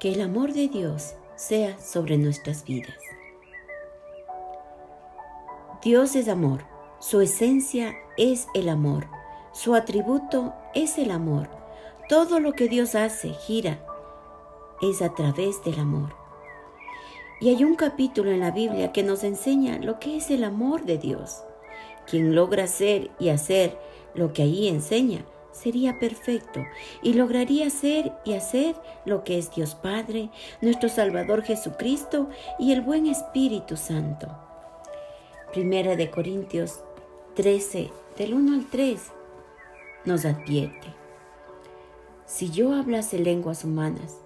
Que el amor de Dios sea sobre nuestras vidas. Dios es amor, su esencia es el amor, su atributo es el amor. Todo lo que Dios hace gira es a través del amor. Y hay un capítulo en la Biblia que nos enseña lo que es el amor de Dios. Quien logra ser y hacer lo que ahí enseña, sería perfecto y lograría ser y hacer lo que es Dios Padre, nuestro Salvador Jesucristo y el buen Espíritu Santo. Primera de Corintios 13, del 1 al 3, nos advierte. Si yo hablase lenguas humanas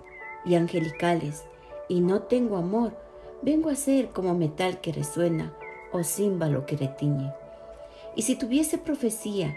y angelicales y no tengo amor, vengo a ser como metal que resuena o címbalo que retiñe. Y si tuviese profecía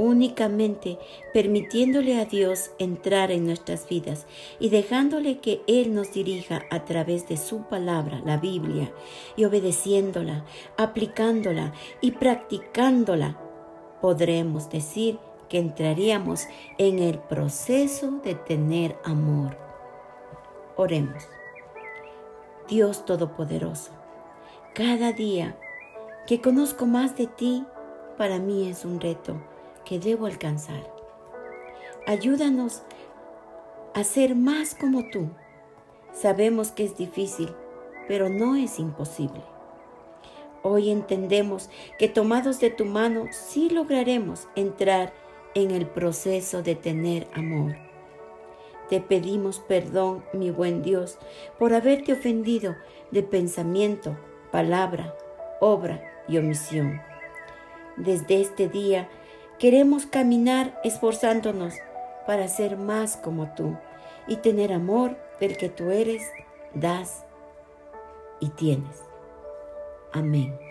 Únicamente permitiéndole a Dios entrar en nuestras vidas y dejándole que Él nos dirija a través de su palabra, la Biblia, y obedeciéndola, aplicándola y practicándola, podremos decir que entraríamos en el proceso de tener amor. Oremos. Dios Todopoderoso, cada día que conozco más de ti, para mí es un reto que debo alcanzar. Ayúdanos a ser más como tú. Sabemos que es difícil, pero no es imposible. Hoy entendemos que tomados de tu mano sí lograremos entrar en el proceso de tener amor. Te pedimos perdón, mi buen Dios, por haberte ofendido de pensamiento, palabra, obra y omisión. Desde este día queremos caminar esforzándonos para ser más como tú y tener amor del que tú eres, das y tienes. Amén.